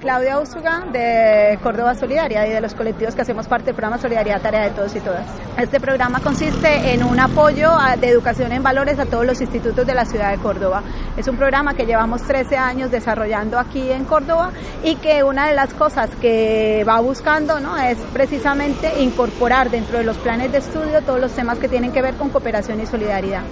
Claudia Úsuga de Córdoba Solidaria y de los colectivos que hacemos parte del programa Solidaridad Tarea de Todos y Todas. Este programa consiste en un apoyo de educación en valores a todos los institutos de la ciudad de Córdoba. Es un programa que llevamos 13 años desarrollando aquí en Córdoba y que una de las cosas que va buscando ¿no? es precisamente incorporar dentro de los planes de estudio todos los temas que tienen que ver con cooperación y solidaridad.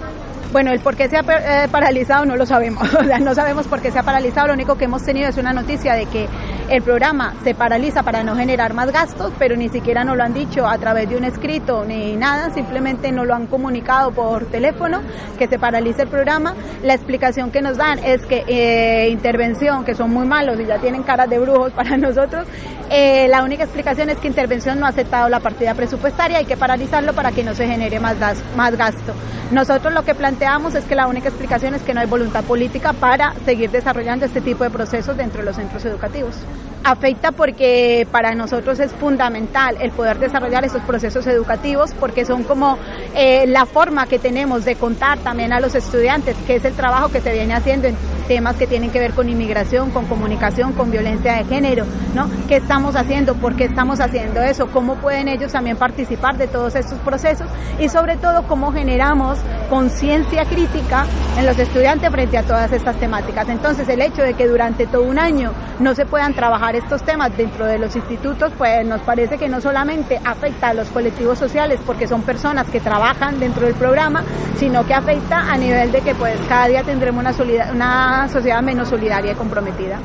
Bueno, el por qué se ha eh, paralizado no lo sabemos, no sabemos por qué se ha paralizado, lo único que hemos tenido es una noticia de que el programa se paraliza para no generar más gastos, pero ni siquiera nos lo han dicho a través de un escrito ni nada, simplemente nos lo han comunicado por teléfono que se paraliza el programa. La explicación que nos dan es que eh, intervención, que son muy malos y ya tienen caras de brujos para nosotros, eh, la única explicación es que intervención no ha aceptado la partida presupuestaria, hay que paralizarlo para que no se genere más, más gasto. Nosotros lo que planteamos planteamos es que la única explicación es que no hay voluntad política para seguir desarrollando este tipo de procesos dentro de los centros educativos. Afecta porque para nosotros es fundamental el poder desarrollar esos procesos educativos porque son como eh, la forma que tenemos de contar también a los estudiantes, que es el trabajo que se viene haciendo en temas que tienen que ver con inmigración, con comunicación, con violencia de género, ¿no? ¿Qué estamos haciendo? ¿Por qué estamos haciendo eso? ¿Cómo pueden ellos también participar de todos estos procesos? Y sobre todo, cómo generamos conciencia crítica en los estudiantes frente a todas estas temáticas. Entonces, el hecho de que durante todo un año no se puedan trabajar estos temas dentro de los institutos, pues nos parece que no solamente afecta a los colectivos sociales, porque son personas que trabajan dentro del programa, sino que afecta a nivel de que pues cada día tendremos una, una sociedad menos solidaria y comprometida.